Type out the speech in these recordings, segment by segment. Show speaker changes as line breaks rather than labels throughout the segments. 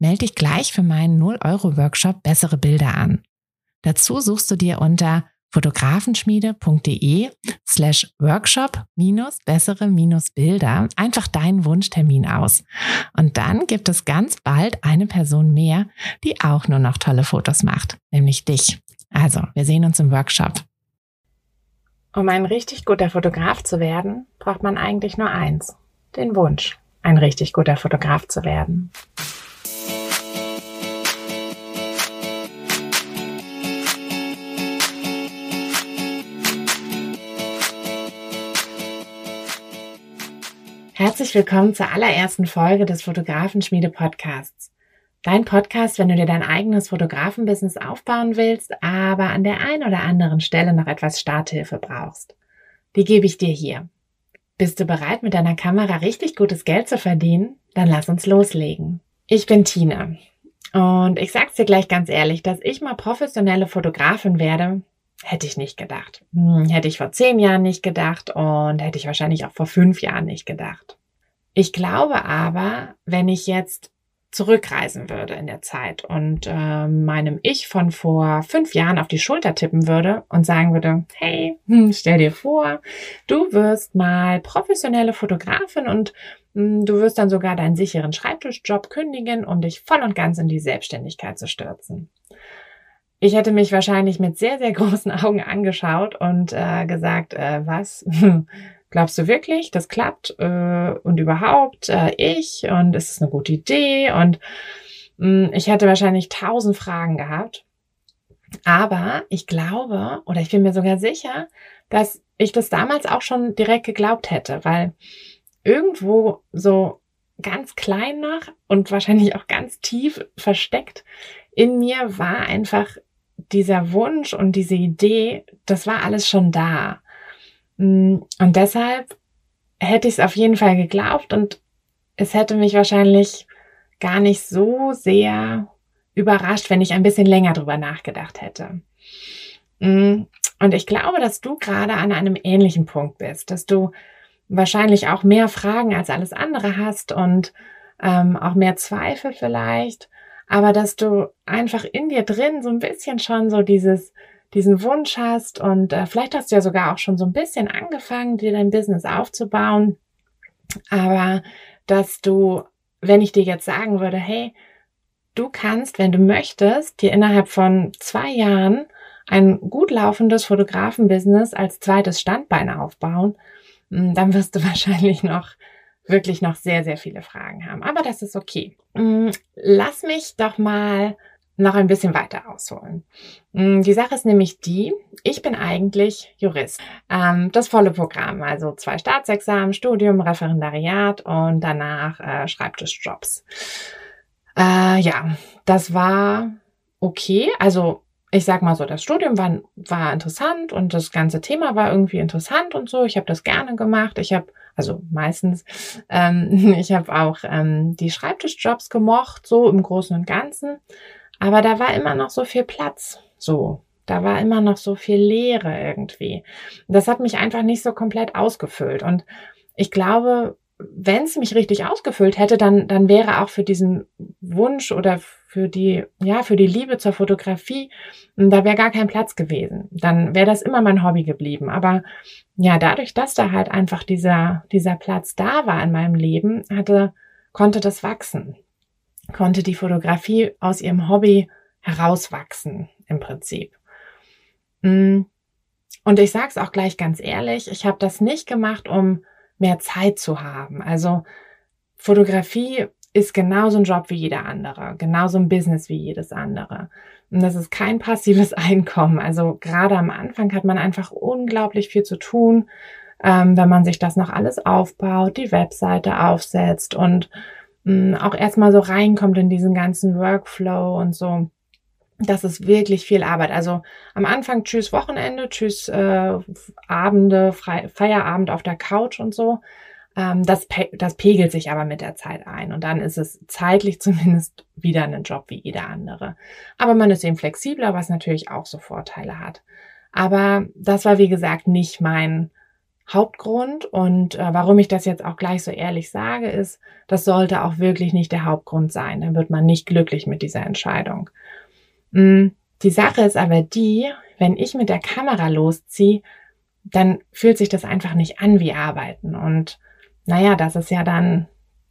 Melde dich gleich für meinen 0-Euro-Workshop Bessere Bilder an. Dazu suchst du dir unter fotografenschmiede.de slash workshop minus bessere minus Bilder einfach deinen Wunschtermin aus. Und dann gibt es ganz bald eine Person mehr, die auch nur noch tolle Fotos macht, nämlich dich. Also, wir sehen uns im Workshop. Um ein richtig guter Fotograf zu werden, braucht man eigentlich nur eins, den Wunsch, ein richtig guter Fotograf zu werden. Herzlich willkommen zur allerersten Folge des Fotografenschmiede Podcasts. Dein Podcast, wenn du dir dein eigenes Fotografenbusiness aufbauen willst, aber an der einen oder anderen Stelle noch etwas Starthilfe brauchst. Die gebe ich dir hier. Bist du bereit, mit deiner Kamera richtig gutes Geld zu verdienen? Dann lass uns loslegen. Ich bin Tina. Und ich sag's dir gleich ganz ehrlich, dass ich mal professionelle Fotografin werde, hätte ich nicht gedacht. Hm, hätte ich vor zehn Jahren nicht gedacht und hätte ich wahrscheinlich auch vor fünf Jahren nicht gedacht. Ich glaube aber, wenn ich jetzt zurückreisen würde in der Zeit und äh, meinem Ich von vor fünf Jahren auf die Schulter tippen würde und sagen würde, hey, hm, stell dir vor, du wirst mal professionelle Fotografin und hm, du wirst dann sogar deinen sicheren Schreibtischjob kündigen, um dich voll und ganz in die Selbstständigkeit zu stürzen. Ich hätte mich wahrscheinlich mit sehr, sehr großen Augen angeschaut und äh, gesagt, äh, was? Glaubst du wirklich, das klappt? Äh, und überhaupt, äh, ich? Und ist es eine gute Idee? Und mh, hm, ich hätte wahrscheinlich tausend Fragen gehabt. Aber ich glaube, oder ich bin mir sogar sicher, dass ich das damals auch schon direkt geglaubt hätte, weil irgendwo so ganz klein noch und wahrscheinlich auch ganz tief versteckt in mir war einfach dieser Wunsch und diese Idee, das war alles schon da. Mm, und deshalb hätte ich es auf jeden Fall geglaubt und es hätte mich wahrscheinlich gar nicht so sehr überrascht, wenn ich ein bisschen länger drüber nachgedacht hätte. Mm, und ich glaube, dass du gerade an einem ähnlichen Punkt bist, dass du wahrscheinlich auch mehr Fragen als alles andere hast und ähm, auch mehr Zweifel vielleicht, aber dass du einfach in dir drin so ein bisschen schon so dieses diesen Wunsch hast und äh, vielleicht hast du ja sogar auch schon so ein bisschen angefangen, dir dein Business aufzubauen, aber dass du, wenn ich dir jetzt sagen würde, hey, du kannst, wenn du möchtest, dir innerhalb von zwei Jahren ein gut laufendes Fotografenbusiness als zweites Standbein aufbauen, hm, dann wirst du wahrscheinlich noch wirklich noch sehr, sehr viele Fragen haben. Aber das ist okay. Hm, lass mich doch mal noch ein bisschen weiter ausholen. Mm, die Sache ist nämlich die, ich bin eigentlich Jurist. Ähm, das volle Programm, also zwei Staatsexamen, Studium, Referendariat und danach äh, Schreibtischjobs. Äh, ja, das war okay. Also ich sag mal so, das Studium war, war interessant und das ganze Thema war irgendwie interessant und so. Ich habe das gerne gemacht. Ich habe also meistens, ähm, ich habe auch ähm, die Schreibtischjobs gemocht, so im Großen und Ganzen. Aber da war immer noch so viel Platz. So. Da war immer noch so viel Leere irgendwie. Das hat mich einfach nicht so komplett ausgefüllt. Und ich glaube, wenn es mich richtig ausgefüllt hätte, dann, dann wäre auch für diesen Wunsch oder für die, ja, für die Liebe zur Fotografie, da wäre gar kein Platz gewesen. Dann wäre das immer mein Hobby geblieben. Aber ja, dadurch, dass da halt einfach dieser, dieser Platz da war in meinem Leben, hatte, konnte das wachsen konnte die Fotografie aus ihrem Hobby herauswachsen, im Prinzip. Mm. Und ich sage es auch gleich ganz ehrlich, ich habe das nicht gemacht, um mehr Zeit zu haben. Also Fotografie ist genauso ein Job wie jeder andere, genauso ein Business wie jedes andere. Und das ist kein passives Einkommen. Also gerade am Anfang hat man einfach unglaublich viel zu tun, ähm, wenn man sich das noch alles aufbaut, die Webseite aufsetzt und mh, auch erstmal so reinkommt in diesen ganzen Workflow und so. Das ist wirklich viel Arbeit. Also am Anfang tschüss Wochenende, tschüss äh, Abende, Fre Feierabend auf der Couch und so. Ähm, das, pe das pegelt sich aber mit der Zeit ein. Und dann ist es zeitlich zumindest wieder ein Job wie jeder andere. Aber man ist eben flexibler, was natürlich auch so Vorteile hat. Aber das war, wie gesagt, nicht mein Hauptgrund. Und äh, warum ich das jetzt auch gleich so ehrlich sage, ist, das sollte auch wirklich nicht der Hauptgrund sein. Dann wird man nicht glücklich mit dieser Entscheidung. Mm, die Sache ist aber die, wenn ich mit der Kamera losziehe, dann fühlt sich das einfach nicht an wie Arbeiten. Und naja, das ist ja dann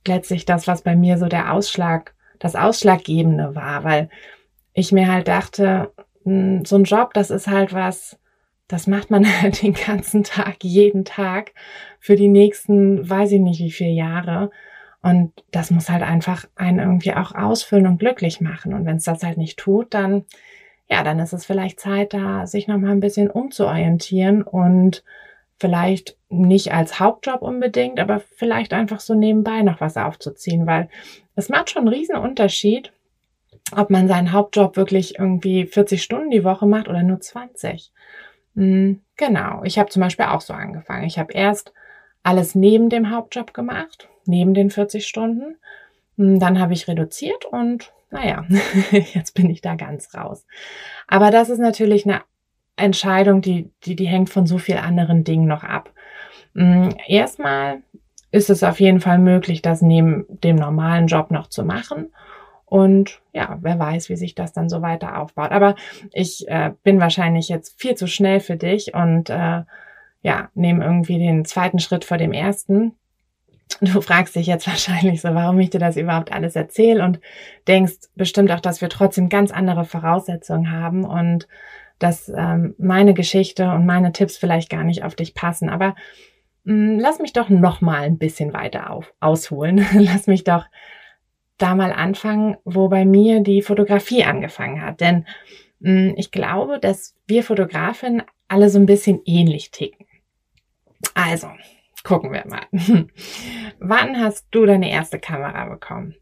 letztlich das, was bei mir so der Ausschlag, das Ausschlaggebende war, weil ich mir halt dachte, hm, so ein Job, das ist halt was, das macht man halt den ganzen Tag, jeden Tag für die nächsten, weiß ich nicht wie viele Jahre. Und das muss halt einfach einen irgendwie auch ausfüllen und glücklich machen. Und wenn es das halt nicht tut, dann, ja, dann ist es vielleicht Zeit, da sich nochmal ein bisschen umzuorientieren und vielleicht nicht als Hauptjob unbedingt, aber vielleicht einfach so nebenbei noch was aufzuziehen, weil es macht schon einen riesen Unterschied, ob man seinen Hauptjob wirklich irgendwie 40 Stunden die Woche macht oder nur 20. Hm, genau, ich habe zum Beispiel auch so angefangen. Ich habe erst alles neben dem Hauptjob gemacht, neben den 40 Stunden. Hm, dann habe ich reduziert und naja, jetzt bin ich da ganz raus. Aber das ist natürlich eine Entscheidung, die, die, die hängt von so vielen anderen Dingen noch ab. Mm, erstmal ist es auf jeden Fall möglich, das neben dem normalen Job noch zu machen. Und ja, wer weiß, wie sich das dann so weiter aufbaut. Aber ich äh, bin wahrscheinlich jetzt viel zu schnell für dich und äh, ja, nehme irgendwie den zweiten Schritt vor dem ersten. Du fragst dich jetzt wahrscheinlich so, warum ich dir das überhaupt alles erzähle und denkst bestimmt auch, dass wir trotzdem ganz andere Voraussetzungen haben und dass ähm, meine Geschichte und meine Tipps vielleicht gar nicht auf dich passen. Aber mh, mm, lass mich doch noch mal ein bisschen weiter auf, ausholen. lass mich doch da mal anfangen, wo bei mir die Fotografie angefangen hat. Denn mh, mm, ich glaube, dass wir Fotografen alle so ein bisschen ähnlich ticken. Also, gucken wir mal. Wann hast du deine erste Kamera bekommen?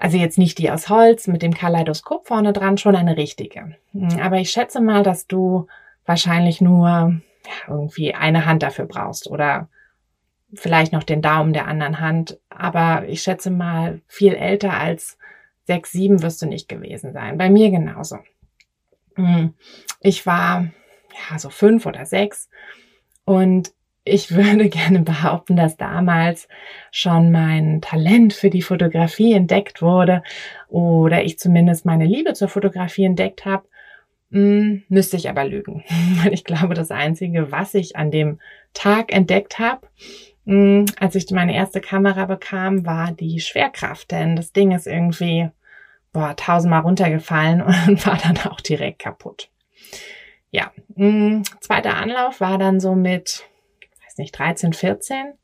Also jetzt nicht die aus Holz mit dem Kaleidoskop vorne dran, schon eine richtige. Hm, aber ich schätze mal, dass du wahrscheinlich nur irgendwie eine Hand dafür brauchst oder vielleicht noch den Daumen der anderen Hand. Aber ich schätze mal, viel älter als sechs, sieben wirst du nicht gewesen sein. Bei mir genauso. Hm, ich war ja so fünf oder sechs und ich würde gerne behaupten, dass damals schon mein Talent für die Fotografie entdeckt wurde oder ich zumindest meine Liebe zur Fotografie entdeckt habe. Hm, müsste ich aber lügen. Ich glaube, das Einzige, was ich an dem Tag entdeckt habe, hm, als ich meine erste Kamera bekam, war die Schwerkraft. Denn das Ding ist irgendwie boah, tausendmal runtergefallen und war dann auch direkt kaputt. Ja, hm, zweiter Anlauf war dann so mit nicht, 13, 14.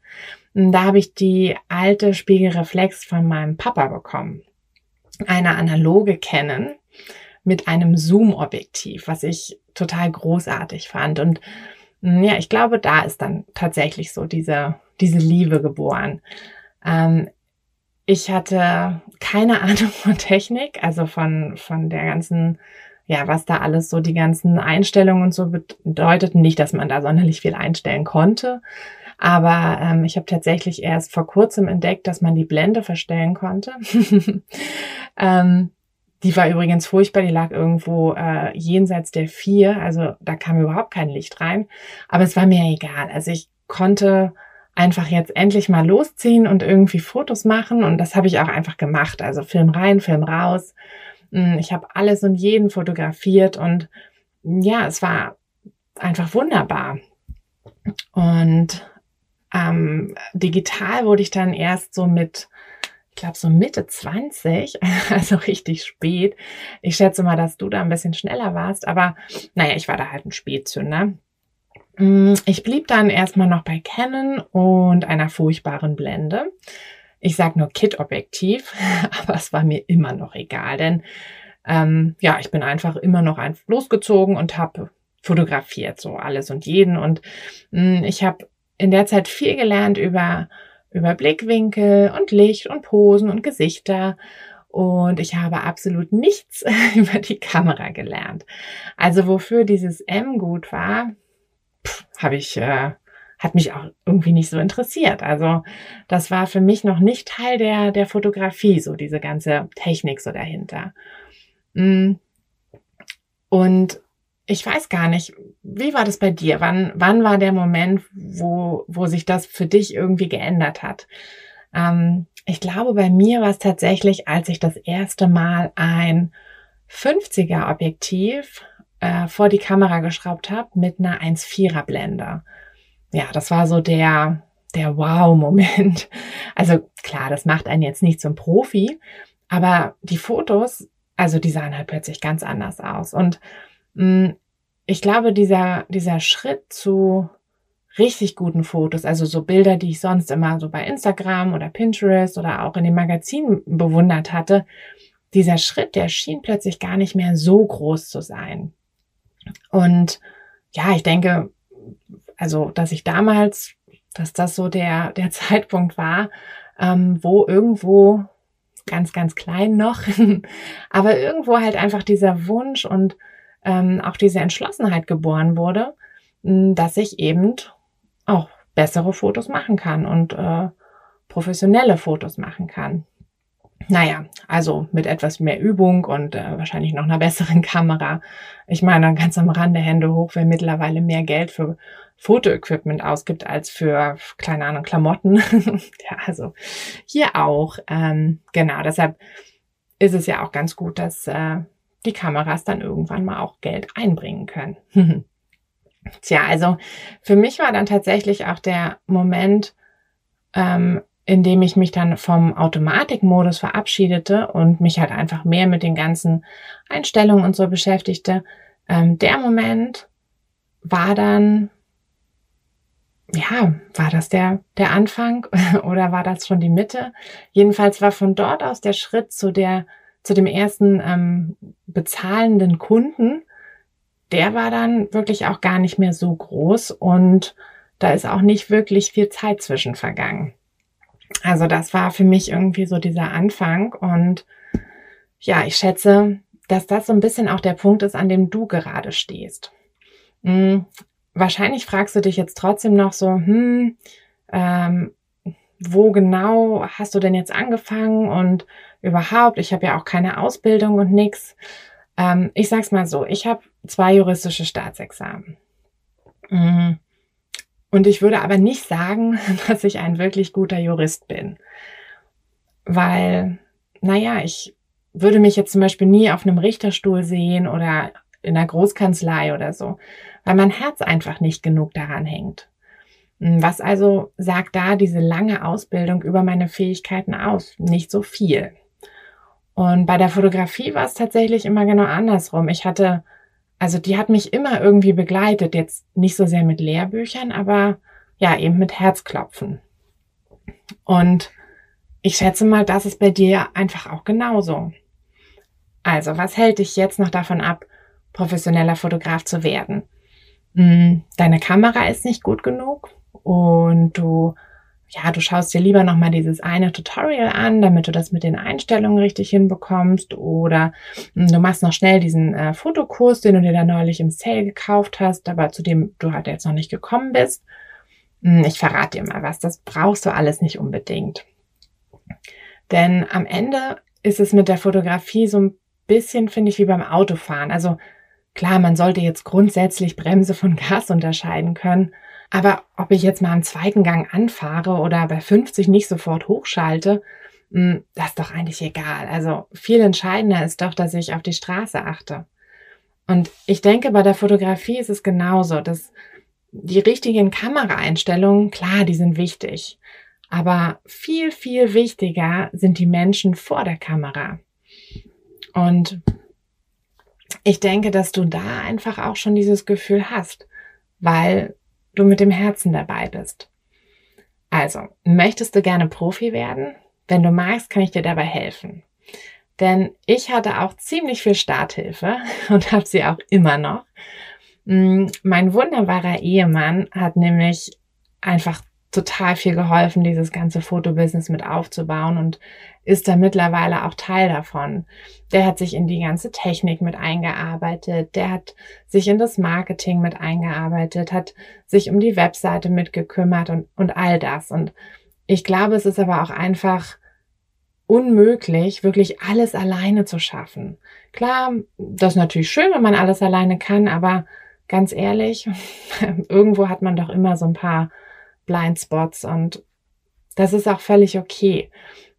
Da habe ich die alte Spiegelreflex von meinem Papa bekommen. Eine analoge Canon mit einem Zoom-Objektiv, was ich total großartig fand. Und hm, ja, ich glaube, da ist dann tatsächlich so diese, diese Liebe geboren. Ähm, ich hatte keine Ahnung von Technik, also von, von der ganzen ja, was da alles so die ganzen Einstellungen und so bedeutet. Nicht, dass man da sonderlich viel einstellen konnte. Aber ähm, ich habe tatsächlich erst vor kurzem entdeckt, dass man die Blende verstellen konnte. ähm, die war übrigens furchtbar, die lag irgendwo äh, jenseits der vier, also da kam überhaupt kein Licht rein. Aber es war mir egal. Also ich konnte einfach jetzt endlich mal losziehen und irgendwie Fotos machen und das habe ich auch einfach gemacht. Also Film rein, Film raus. Ich habe alles und jeden fotografiert und ja, es war einfach wunderbar. Und ähm, digital wurde ich dann erst so mit, ich glaube so Mitte 20, also richtig spät. Ich schätze mal, dass du da ein bisschen schneller warst, aber naja, ich war da halt ein Spätzünder. Hm, ich blieb dann erstmal noch bei Canon und einer furchtbaren Blende ich sage nur Kit-Objektiv, aber es war mir immer noch egal, denn ähm, ja, ich bin einfach immer noch ein losgezogen und habe fotografiert, so alles und jeden. Und mh, hm, ich habe in der Zeit viel gelernt über über Blickwinkel und Licht und Posen und Gesichter. Und ich habe absolut nichts über die Kamera gelernt. Also wofür dieses M gut war, habe ich, äh, hat mich auch irgendwie nicht so interessiert. Also das war für mich noch nicht Teil der, der Fotografie, so diese ganze Technik so dahinter. Mm. Und ich weiß gar nicht, wie war das bei dir? Wann, wann war der Moment, wo, wo sich das für dich irgendwie geändert hat? Ähm, ich glaube, bei mir war es tatsächlich, als ich das erste Mal ein 50er Objektiv äh, vor die Kamera geschraubt habe mit einer 1,4er Blende. Ja, das war so der, der Wow-Moment. Also klar, das macht einen jetzt nicht zum Profi, aber die Fotos, also die sahen halt plötzlich ganz anders aus. Und mh, mm, ich glaube, dieser, dieser Schritt zu richtig guten Fotos, also so Bilder, die ich sonst immer so bei Instagram oder Pinterest oder auch in den Magazinen bewundert hatte, dieser Schritt, der schien plötzlich gar nicht mehr so groß zu sein. Und ja, ich denke, also, dass ich damals, dass das so der, der Zeitpunkt war, ähm, wo irgendwo ganz, ganz klein noch, aber irgendwo halt einfach dieser Wunsch und ähm, auch diese Entschlossenheit geboren wurde, dass ich eben auch bessere Fotos machen kann und äh, professionelle Fotos machen kann. Naja, also mit etwas mehr Übung und äh, wahrscheinlich noch einer besseren Kamera. Ich meine, ganz am Rande Hände hoch, wer mittlerweile mehr Geld für Fotoequipment ausgibt als für, keine Ahnung, Klamotten. ja, also hier auch. Ähm, genau, deshalb ist es ja auch ganz gut, dass äh, die Kameras dann irgendwann mal auch Geld einbringen können. Tja, also für mich war dann tatsächlich auch der Moment, ähm, indem ich mich dann vom Automatikmodus verabschiedete und mich halt einfach mehr mit den ganzen Einstellungen und so beschäftigte. Ähm, der Moment war dann, ja, war das der, der Anfang oder war das schon die Mitte? Jedenfalls war von dort aus der Schritt zu der, zu dem ersten ähm, bezahlenden Kunden, der war dann wirklich auch gar nicht mehr so groß und da ist auch nicht wirklich viel Zeit zwischen vergangen. Also das war für mich irgendwie so dieser Anfang und ja, ich schätze, dass das so ein bisschen auch der Punkt ist, an dem du gerade stehst. Hm, wahrscheinlich fragst du dich jetzt trotzdem noch so, hm, ähm, wo genau hast du denn jetzt angefangen und überhaupt, ich habe ja auch keine Ausbildung und nix. Ähm, ich sag's mal so, ich habe zwei juristische Staatsexamen. Hm, und ich würde aber nicht sagen, dass ich ein wirklich guter Jurist bin. Weil, naja, ich würde mich jetzt zum Beispiel nie auf einem Richterstuhl sehen oder in einer Großkanzlei oder so, weil mein Herz einfach nicht genug daran hängt. Was also sagt da diese lange Ausbildung über meine Fähigkeiten aus? Nicht so viel. Und bei der Fotografie war es tatsächlich immer genau andersrum. Ich hatte also die hat mich immer irgendwie begleitet, jetzt nicht so sehr mit Lehrbüchern, aber ja, eben mit Herzklopfen. Und ich schätze mal, das ist bei dir einfach auch genauso. Also, was hält dich jetzt noch davon ab, professioneller Fotograf zu werden? Hm, deine Kamera ist nicht gut genug und du ja, du schaust dir lieber nochmal dieses eine Tutorial an, damit du das mit den Einstellungen richtig hinbekommst. Oder hm, du machst noch schnell diesen äh, Fotokurs, den du dir da neulich im Sale gekauft hast, aber zu dem du halt jetzt noch nicht gekommen bist. Hm, ich verrate dir mal was, das brauchst du alles nicht unbedingt. Denn am Ende ist es mit der Fotografie so ein bisschen, finde ich, wie beim Autofahren. Also klar, man sollte jetzt grundsätzlich Bremse von Gas unterscheiden können. Aber ob ich jetzt mal am zweiten Gang anfahre oder bei 50 nicht sofort hochschalte, hm, das ist doch eigentlich egal. Also viel entscheidender ist doch, dass ich auf die Straße achte. Und ich denke, bei der Fotografie ist es genauso, dass die richtigen Kameraeinstellungen, klar, die sind wichtig. Aber viel, viel wichtiger sind die Menschen vor der Kamera. Und ich denke, dass du da einfach auch schon dieses Gefühl hast, weil du mit dem Herzen dabei bist. Also, möchtest du gerne Profi werden? Wenn du magst, kann ich dir dabei helfen. Denn ich hatte auch ziemlich viel Starthilfe und habe sie auch immer noch. Mm, mein wunderbarer Ehemann hat nämlich einfach total viel geholfen, dieses ganze Fotobusiness mit aufzubauen und ist da mittlerweile auch Teil davon. Der hat sich in die ganze Technik mit eingearbeitet, der hat sich in das Marketing mit eingearbeitet, hat sich um die Webseite mitgekümmert und, und all das. Und ich glaube, es ist aber auch einfach unmöglich, wirklich alles alleine zu schaffen. Klar, das ist natürlich schön, wenn man alles alleine kann, aber ganz ehrlich, irgendwo hat man doch immer so ein paar Blindspots und das ist auch völlig okay.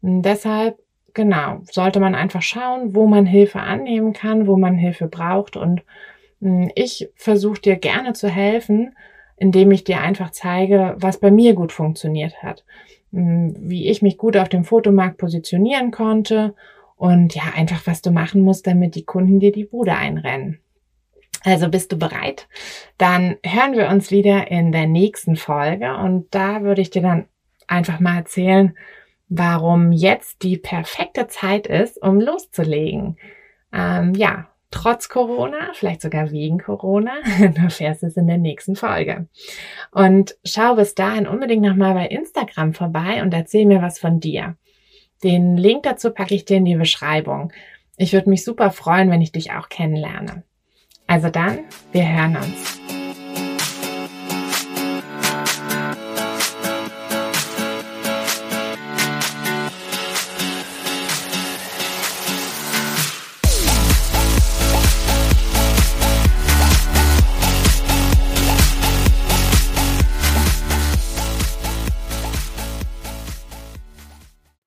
Und deshalb, genau, sollte man einfach schauen, wo man Hilfe annehmen kann, wo man Hilfe braucht. Und hm, ich versuche dir gerne zu helfen, indem ich dir einfach zeige, was bei mir gut funktioniert hat, hm, wie ich mich gut auf dem Fotomarkt positionieren konnte und ja, einfach was du machen musst, damit die Kunden dir die Bude einrennen. Also bist du bereit? Dann hören wir uns wieder in der nächsten Folge und da würde ich dir dann einfach mal erzählen, warum jetzt die perfekte Zeit ist, um loszulegen. Ähm, ja, trotz Corona, vielleicht sogar wegen Corona, du erfährst es in der nächsten Folge. Und schau bis dahin unbedingt nochmal bei Instagram vorbei und erzähl mir was von dir. Den Link dazu packe ich dir in die Beschreibung. Ich würde mich super freuen, wenn ich dich auch kennenlerne. Also dann, wir hören uns.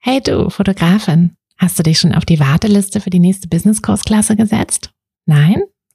Hey du, Fotografin, hast du dich schon auf die Warteliste für die nächste Business-Kursklasse gesetzt? Nein?